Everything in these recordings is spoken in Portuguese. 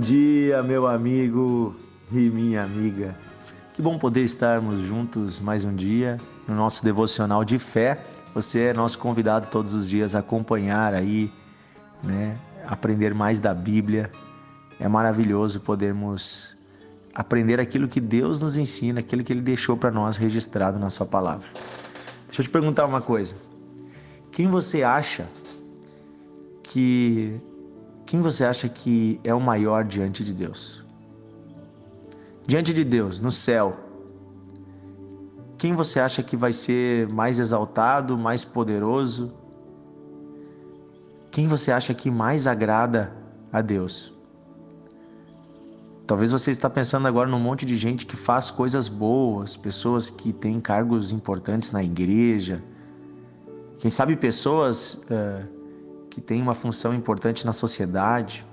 dia, meu amigo e minha amiga. Que bom poder estarmos juntos mais um dia no nosso devocional de fé. Você é nosso convidado todos os dias a acompanhar aí, né? Aprender mais da Bíblia. É maravilhoso podermos aprender aquilo que Deus nos ensina, aquilo que Ele deixou para nós registrado na Sua palavra. Deixa eu te perguntar uma coisa. Quem você acha que quem você acha que é o maior diante de Deus? Diante de Deus, no céu, quem você acha que vai ser mais exaltado, mais poderoso? Quem você acha que mais agrada a Deus? Talvez você está pensando agora num monte de gente que faz coisas boas, pessoas que têm cargos importantes na igreja, quem sabe pessoas uh, que tem uma função importante na sociedade,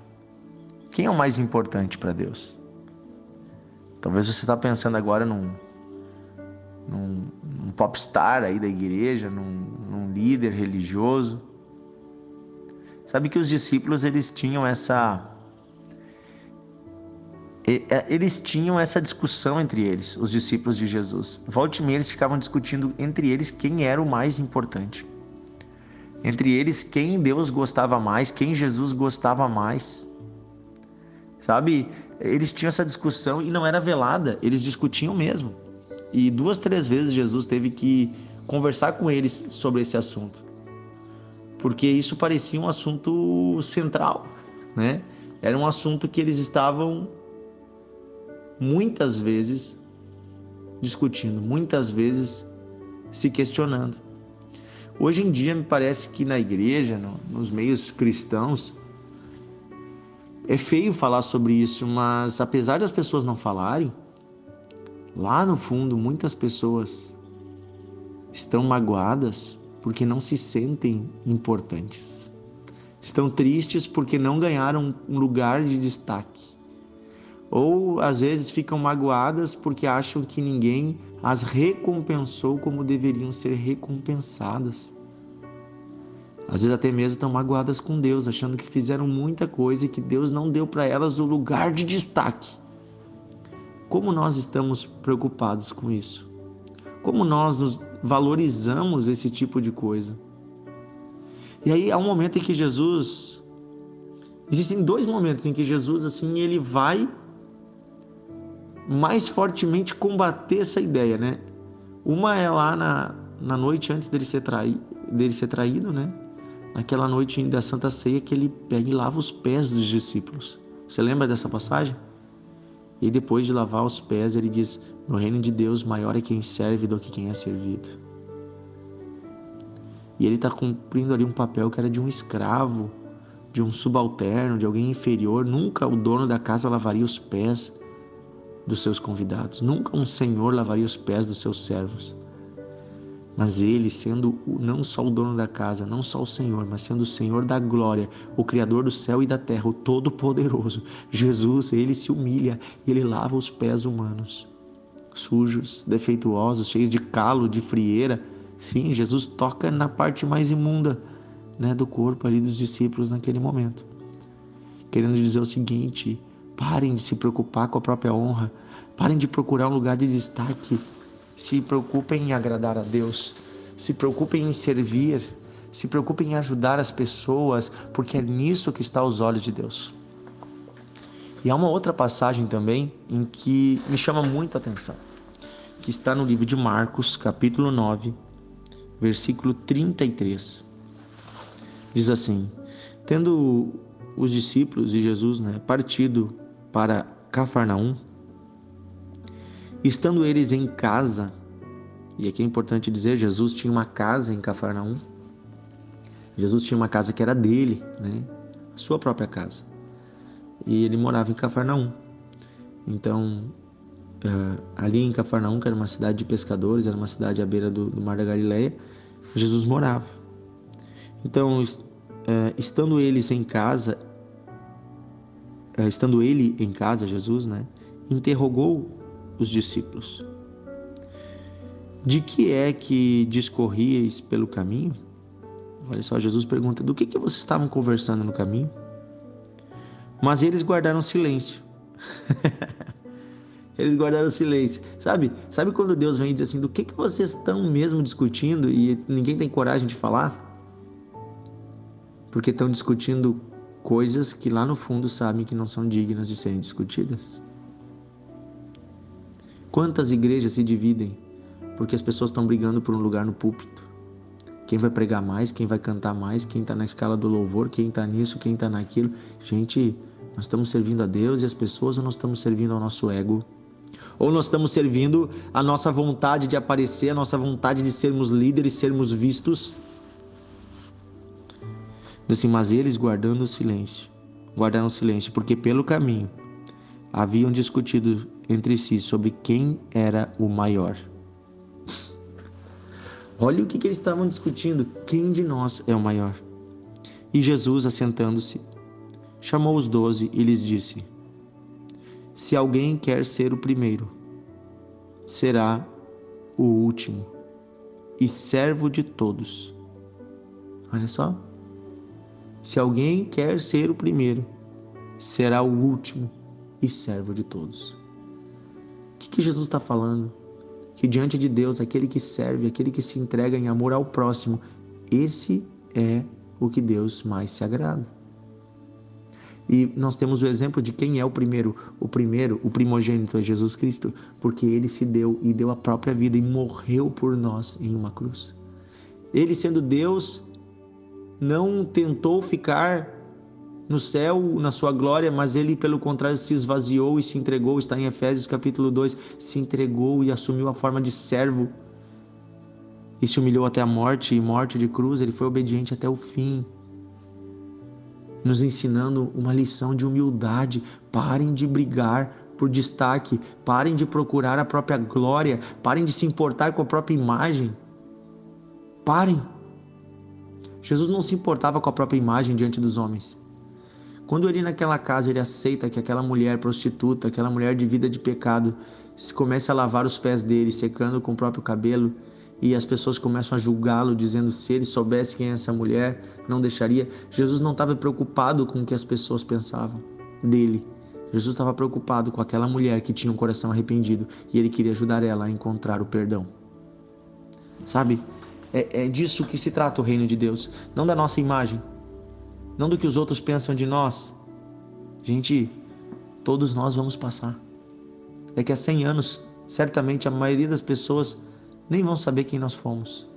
quem é o mais importante para Deus? Talvez você está pensando agora num, num, num popstar aí da igreja, num, num líder religioso. Sabe que os discípulos eles tinham essa é, eles tinham essa discussão entre eles, os discípulos de Jesus. Volte e meia eles ficavam discutindo entre eles quem era o mais importante entre eles quem Deus gostava mais, quem Jesus gostava mais. Sabe? Eles tinham essa discussão e não era velada, eles discutiam mesmo. E duas, três vezes Jesus teve que conversar com eles sobre esse assunto. Porque isso parecia um assunto central, né? Era um assunto que eles estavam muitas vezes discutindo, muitas vezes se questionando. Hoje em dia, me parece que na igreja, no, nos meios cristãos, é feio falar sobre isso, mas apesar das pessoas não falarem, lá no fundo, muitas pessoas estão magoadas porque não se sentem importantes. Estão tristes porque não ganharam um lugar de destaque. Ou às vezes ficam magoadas porque acham que ninguém as recompensou como deveriam ser recompensadas. Às vezes até mesmo estão magoadas com Deus, achando que fizeram muita coisa e que Deus não deu para elas o lugar de destaque. Como nós estamos preocupados com isso? Como nós nos valorizamos esse tipo de coisa? E aí há um momento em que Jesus existem dois momentos em que Jesus assim ele vai mais fortemente combater essa ideia, né? Uma é lá na, na noite antes dele ser, trai, dele ser traído, né? Naquela noite da Santa Ceia que ele pega e lava os pés dos discípulos. Você lembra dessa passagem? E depois de lavar os pés, ele diz: No reino de Deus, maior é quem serve do que quem é servido. E ele está cumprindo ali um papel que era de um escravo, de um subalterno, de alguém inferior. Nunca o dono da casa lavaria os pés dos seus convidados. Nunca um senhor lavaria os pés dos seus servos. Mas ele, sendo não só o dono da casa, não só o Senhor, mas sendo o Senhor da glória, o Criador do céu e da terra, o Todo-Poderoso, Jesus, ele se humilha, ele lava os pés humanos, sujos, defeituosos, cheios de calo, de frieira. Sim, Jesus toca na parte mais imunda né, do corpo ali dos discípulos naquele momento, querendo dizer o seguinte: Parem de se preocupar com a própria honra. Parem de procurar um lugar de destaque. Se preocupem em agradar a Deus. Se preocupem em servir. Se preocupem em ajudar as pessoas, porque é nisso que está os olhos de Deus. E há uma outra passagem também em que me chama muito a atenção, que está no livro de Marcos, capítulo 9, versículo 33. Diz assim: Tendo os discípulos de Jesus né, partido para Cafarnaum. Estando eles em casa, e aqui é importante dizer, Jesus tinha uma casa em Cafarnaum. Jesus tinha uma casa que era dele, né? Sua própria casa. E ele morava em Cafarnaum. Então, uh, ali em Cafarnaum, que era uma cidade de pescadores, era uma cidade à beira do, do Mar da Galileia, Jesus morava. Então, uh, estando eles em casa, estando ele em casa, Jesus, né, interrogou os discípulos: De que é que discorríeis pelo caminho? Olha só, Jesus pergunta: Do que, que vocês estavam conversando no caminho? Mas eles guardaram silêncio. eles guardaram silêncio. Sabe? Sabe quando Deus vem e diz assim: do que, que vocês estão mesmo discutindo e ninguém tem coragem de falar? Porque estão discutindo coisas que lá no fundo sabem que não são dignas de serem discutidas. Quantas igrejas se dividem porque as pessoas estão brigando por um lugar no púlpito? Quem vai pregar mais, quem vai cantar mais, quem está na escala do louvor, quem está nisso, quem está naquilo. Gente, nós estamos servindo a Deus e as pessoas ou nós estamos servindo ao nosso ego? Ou nós estamos servindo a nossa vontade de aparecer, a nossa vontade de sermos líderes, sermos vistos? Assim, mas eles guardando o silêncio, guardaram o silêncio, porque pelo caminho haviam discutido entre si sobre quem era o maior. Olha o que, que eles estavam discutindo: quem de nós é o maior? E Jesus, assentando-se, chamou os doze e lhes disse: Se alguém quer ser o primeiro, será o último e servo de todos. Olha só. Se alguém quer ser o primeiro, será o último e servo de todos. O que, que Jesus está falando? que diante de Deus, aquele que serve, aquele que se entrega em amor ao próximo, esse é o que Deus mais se agrada. E nós temos o exemplo de quem é o primeiro. O primeiro, o primogênito é Jesus Cristo, porque ele se deu e deu a própria vida e morreu por nós em uma cruz. Ele, sendo Deus, não tentou ficar no céu, na sua glória, mas ele, pelo contrário, se esvaziou e se entregou. Está em Efésios capítulo 2: se entregou e assumiu a forma de servo e se humilhou até a morte e morte de cruz. Ele foi obediente até o fim, nos ensinando uma lição de humildade. Parem de brigar por destaque, parem de procurar a própria glória, parem de se importar com a própria imagem. Parem. Jesus não se importava com a própria imagem diante dos homens. Quando ele naquela casa ele aceita que aquela mulher prostituta, aquela mulher de vida de pecado, se comece a lavar os pés dele, secando com o próprio cabelo, e as pessoas começam a julgá-lo, dizendo se ele soubesse quem é essa mulher, não deixaria. Jesus não estava preocupado com o que as pessoas pensavam dele. Jesus estava preocupado com aquela mulher que tinha um coração arrependido e ele queria ajudar ela a encontrar o perdão. Sabe? É, é disso que se trata o reino de Deus, não da nossa imagem, não do que os outros pensam de nós. Gente, todos nós vamos passar. Daqui a 100 anos, certamente a maioria das pessoas nem vão saber quem nós fomos.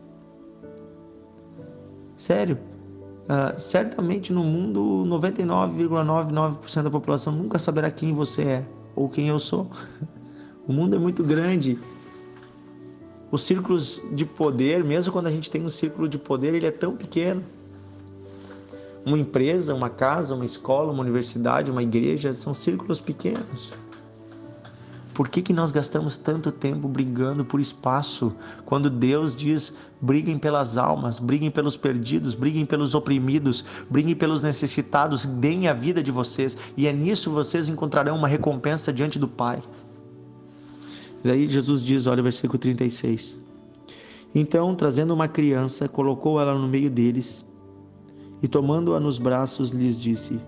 Sério, uh, certamente no mundo 99,99% da população nunca saberá quem você é ou quem eu sou. O mundo é muito grande. Os círculos de poder, mesmo quando a gente tem um círculo de poder, ele é tão pequeno uma empresa, uma casa, uma escola, uma universidade, uma igreja, são círculos pequenos. Por que, que nós gastamos tanto tempo brigando por espaço, quando Deus diz: briguem pelas almas, briguem pelos perdidos, briguem pelos oprimidos, briguem pelos necessitados, deem a vida de vocês, e é nisso vocês encontrarão uma recompensa diante do Pai. Daí Jesus diz: olha o versículo 36. Então, trazendo uma criança, colocou ela no meio deles e tomando-a nos braços lhes disse: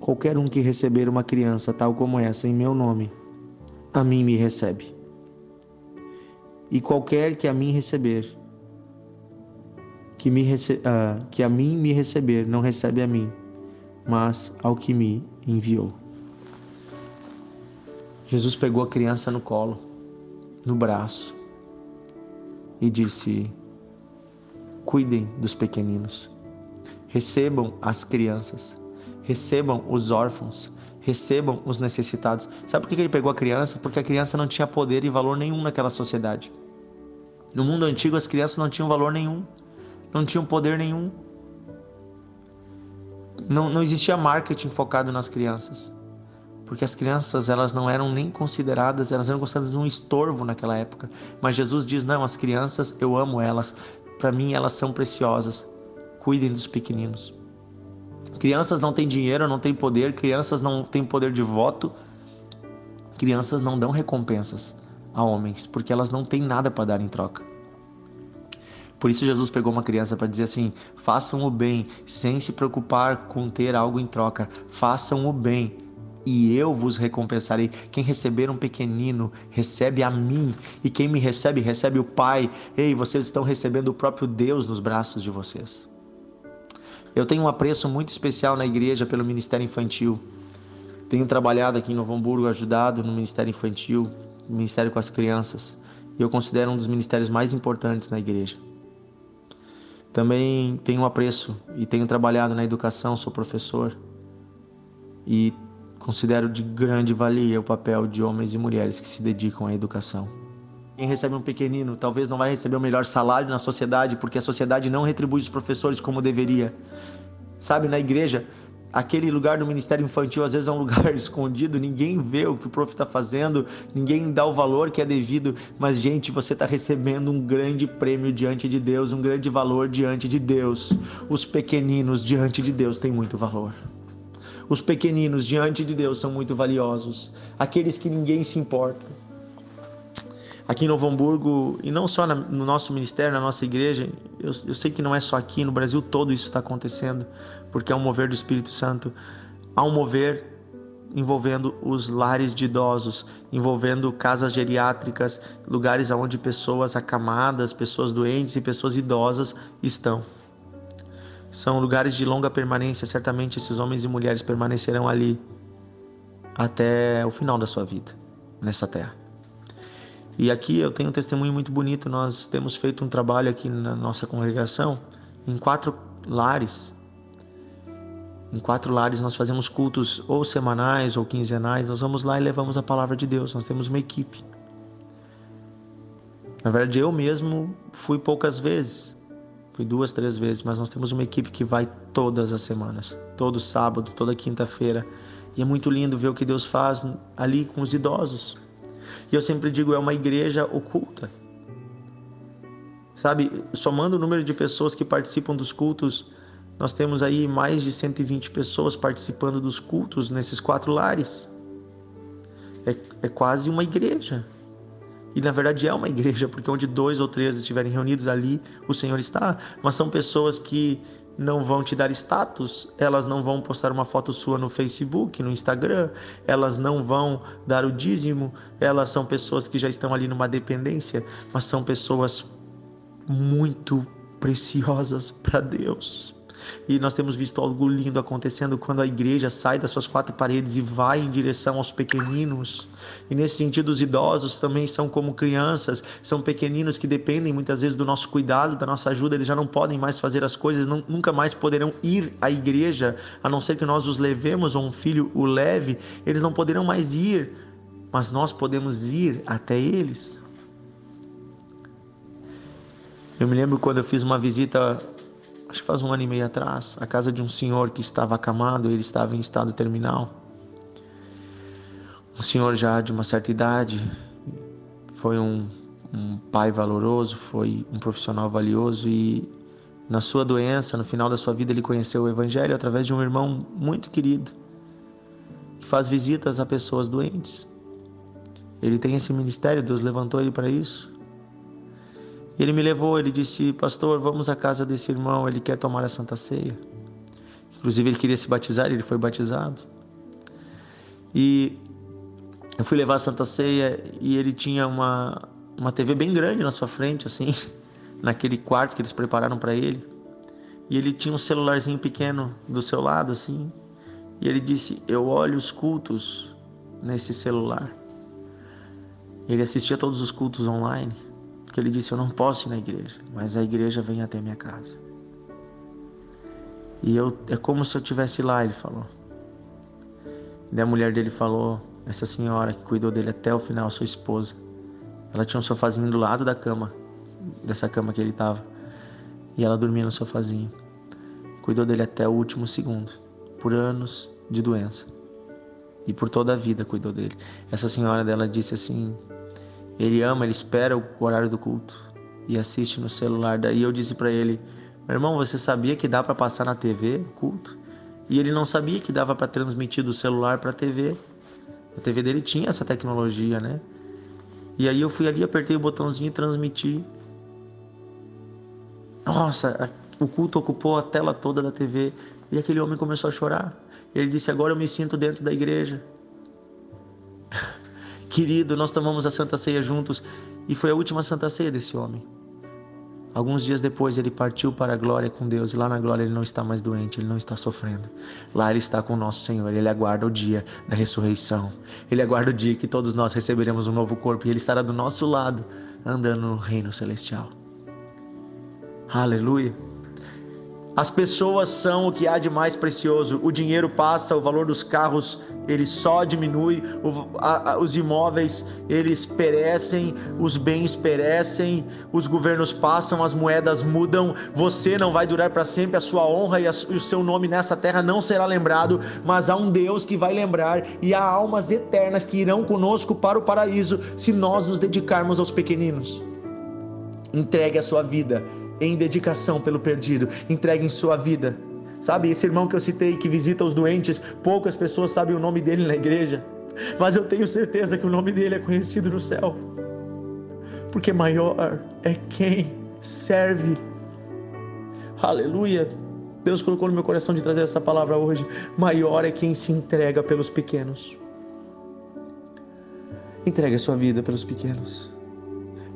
Qualquer um que receber uma criança tal como essa em meu nome, a mim me recebe. E qualquer que a mim receber, que, me rece uh, que a mim me receber, não recebe a mim, mas ao que me enviou. Jesus pegou a criança no colo, no braço, e disse: Cuidem dos pequeninos recebam as crianças, recebam os órfãos, recebam os necessitados. Sabe por que ele pegou a criança? Porque a criança não tinha poder e valor nenhum naquela sociedade. No mundo antigo, as crianças não tinham valor nenhum, não tinham poder nenhum. Não, não existia marketing focado nas crianças, porque as crianças elas não eram nem consideradas, elas eram consideradas um estorvo naquela época. Mas Jesus diz: não, as crianças eu amo elas, para mim elas são preciosas cuidem dos pequeninos. Crianças não têm dinheiro, não têm poder, crianças não têm poder de voto, crianças não dão recompensas a homens, porque elas não têm nada para dar em troca. Por isso Jesus pegou uma criança para dizer assim: façam o bem, sem se preocupar com ter algo em troca. Façam o bem e eu vos recompensarei. Quem receber um pequenino, recebe a mim, e quem me recebe, recebe o Pai. Ei, vocês estão recebendo o próprio Deus nos braços de vocês. Eu tenho um apreço muito especial na igreja pelo ministério infantil. Tenho trabalhado aqui em Novo Hamburgo, ajudado no ministério infantil, ministério com as crianças. E eu considero um dos ministérios mais importantes na igreja. Também tenho um apreço e tenho trabalhado na educação, sou professor. E considero de grande valia o papel de homens e mulheres que se dedicam à educação. Quem recebe um pequenino talvez não vai receber o melhor salário na sociedade, porque a sociedade não retribui os professores como deveria. Sabe, na igreja, aquele lugar do ministério infantil às vezes é um lugar escondido, ninguém vê o que o prof está fazendo, ninguém dá o valor que é devido, mas gente, você está recebendo um grande prêmio diante de Deus, um grande valor diante de Deus. Os pequeninos diante de Deus têm muito valor. Os pequeninos diante de Deus são muito valiosos, aqueles que ninguém se importa aqui em Novo Hamburgo, e não só no nosso ministério, na nossa igreja, eu, eu sei que não é só aqui, no Brasil todo isso está acontecendo, porque é um mover do Espírito Santo. Há um mover envolvendo os lares de idosos, envolvendo casas geriátricas, lugares onde pessoas acamadas, pessoas doentes e pessoas idosas estão. São lugares de longa permanência, certamente esses homens e mulheres permanecerão ali até o final da sua vida nessa terra. E aqui eu tenho um testemunho muito bonito. Nós temos feito um trabalho aqui na nossa congregação em quatro lares. Em quatro lares nós fazemos cultos ou semanais ou quinzenais. Nós vamos lá e levamos a palavra de Deus. Nós temos uma equipe. Na verdade, eu mesmo fui poucas vezes. Fui duas, três vezes, mas nós temos uma equipe que vai todas as semanas, todo sábado, toda quinta-feira. E é muito lindo ver o que Deus faz ali com os idosos. E eu sempre digo, é uma igreja oculta. Sabe, somando o número de pessoas que participam dos cultos, nós temos aí mais de 120 pessoas participando dos cultos nesses quatro lares. É, é quase uma igreja. E na verdade é uma igreja, porque onde dois ou três estiverem reunidos ali, o Senhor está. Mas são pessoas que não vão te dar status, elas não vão postar uma foto sua no Facebook, no Instagram, elas não vão dar o dízimo, elas são pessoas que já estão ali numa dependência, mas são pessoas muito preciosas para Deus. E nós temos visto algo lindo acontecendo quando a igreja sai das suas quatro paredes e vai em direção aos pequeninos. E nesse sentido, os idosos também são como crianças, são pequeninos que dependem muitas vezes do nosso cuidado, da nossa ajuda, eles já não podem mais fazer as coisas, não, nunca mais poderão ir à igreja, a não ser que nós os levemos ou um filho o leve, eles não poderão mais ir, mas nós podemos ir até eles. Eu me lembro quando eu fiz uma visita acho que faz um ano e meio atrás, a casa de um senhor que estava acamado, ele estava em estado terminal. Um senhor já de uma certa idade, foi um, um pai valoroso, foi um profissional valioso e na sua doença, no final da sua vida, ele conheceu o Evangelho através de um irmão muito querido que faz visitas a pessoas doentes. Ele tem esse ministério, Deus levantou ele para isso. Ele me levou, ele disse: Pastor, vamos à casa desse irmão, ele quer tomar a Santa Ceia. Inclusive, ele queria se batizar, ele foi batizado. E eu fui levar a Santa Ceia e ele tinha uma, uma TV bem grande na sua frente, assim, naquele quarto que eles prepararam para ele. E ele tinha um celularzinho pequeno do seu lado, assim. E ele disse: Eu olho os cultos nesse celular. Ele assistia todos os cultos online porque ele disse: Eu não posso ir na igreja, mas a igreja vem até minha casa. E eu, é como se eu estivesse lá, ele falou. E a mulher dele falou: Essa senhora que cuidou dele até o final, sua esposa, ela tinha um sofazinho do lado da cama, dessa cama que ele estava, e ela dormia no sofazinho. Cuidou dele até o último segundo, por anos de doença. E por toda a vida cuidou dele. Essa senhora dela disse assim: ele ama, ele espera o horário do culto e assiste no celular. Daí eu disse para ele: "Meu irmão, você sabia que dá para passar na TV o culto?" E ele não sabia que dava para transmitir do celular para a TV. A TV dele tinha essa tecnologia, né? E aí eu fui ali, apertei o botãozinho e transmiti. Nossa, o culto ocupou a tela toda da TV e aquele homem começou a chorar. Ele disse: Agora eu me sinto dentro da igreja. Querido, nós tomamos a Santa Ceia juntos e foi a última Santa Ceia desse homem. Alguns dias depois ele partiu para a glória com Deus e lá na glória ele não está mais doente, ele não está sofrendo. Lá ele está com o nosso Senhor, ele aguarda o dia da ressurreição. Ele aguarda o dia que todos nós receberemos um novo corpo e ele estará do nosso lado, andando no reino celestial. Aleluia. As pessoas são o que há de mais precioso. O dinheiro passa, o valor dos carros ele só diminui, o, a, a, os imóveis eles perecem, os bens perecem, os governos passam, as moedas mudam. Você não vai durar para sempre, a sua honra e, a, e o seu nome nessa terra não será lembrado, mas há um Deus que vai lembrar e há almas eternas que irão conosco para o paraíso se nós nos dedicarmos aos pequeninos. Entregue a sua vida em dedicação pelo perdido. Entreguem sua vida. Sabe, esse irmão que eu citei que visita os doentes, poucas pessoas sabem o nome dele na igreja, mas eu tenho certeza que o nome dele é conhecido no céu. Porque maior é quem serve. Aleluia. Deus colocou no meu coração de trazer essa palavra hoje. Maior é quem se entrega pelos pequenos. Entregue a sua vida pelos pequenos.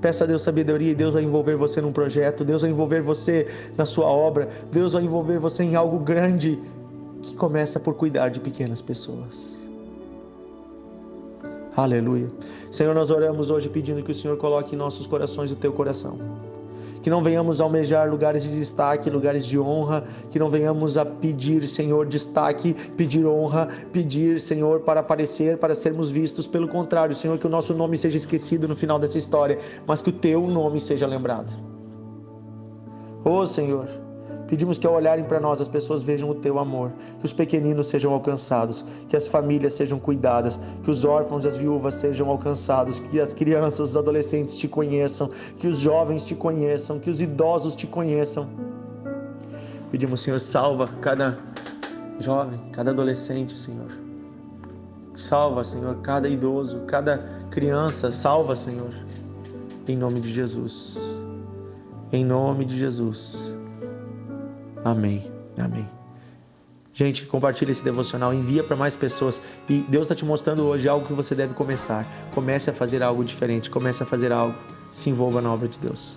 Peça a Deus sabedoria e Deus vai envolver você num projeto, Deus vai envolver você na sua obra, Deus vai envolver você em algo grande que começa por cuidar de pequenas pessoas. Aleluia. Senhor, nós oramos hoje pedindo que o Senhor coloque em nossos corações o teu coração que não venhamos a almejar lugares de destaque, lugares de honra, que não venhamos a pedir, Senhor, destaque, pedir honra, pedir, Senhor, para aparecer, para sermos vistos. Pelo contrário, Senhor, que o nosso nome seja esquecido no final dessa história, mas que o teu nome seja lembrado. Oh, Senhor, Pedimos que ao olharem para nós as pessoas vejam o teu amor, que os pequeninos sejam alcançados, que as famílias sejam cuidadas, que os órfãos e as viúvas sejam alcançados, que as crianças, os adolescentes te conheçam, que os jovens te conheçam, que os idosos te conheçam. Pedimos, Senhor, salva cada jovem, cada adolescente, Senhor. Salva, Senhor, cada idoso, cada criança, salva, Senhor. Em nome de Jesus. Em nome de Jesus. Amém. Amém. Gente, compartilha esse devocional, envia para mais pessoas. E Deus está te mostrando hoje algo que você deve começar. Comece a fazer algo diferente, comece a fazer algo. Se envolva na obra de Deus.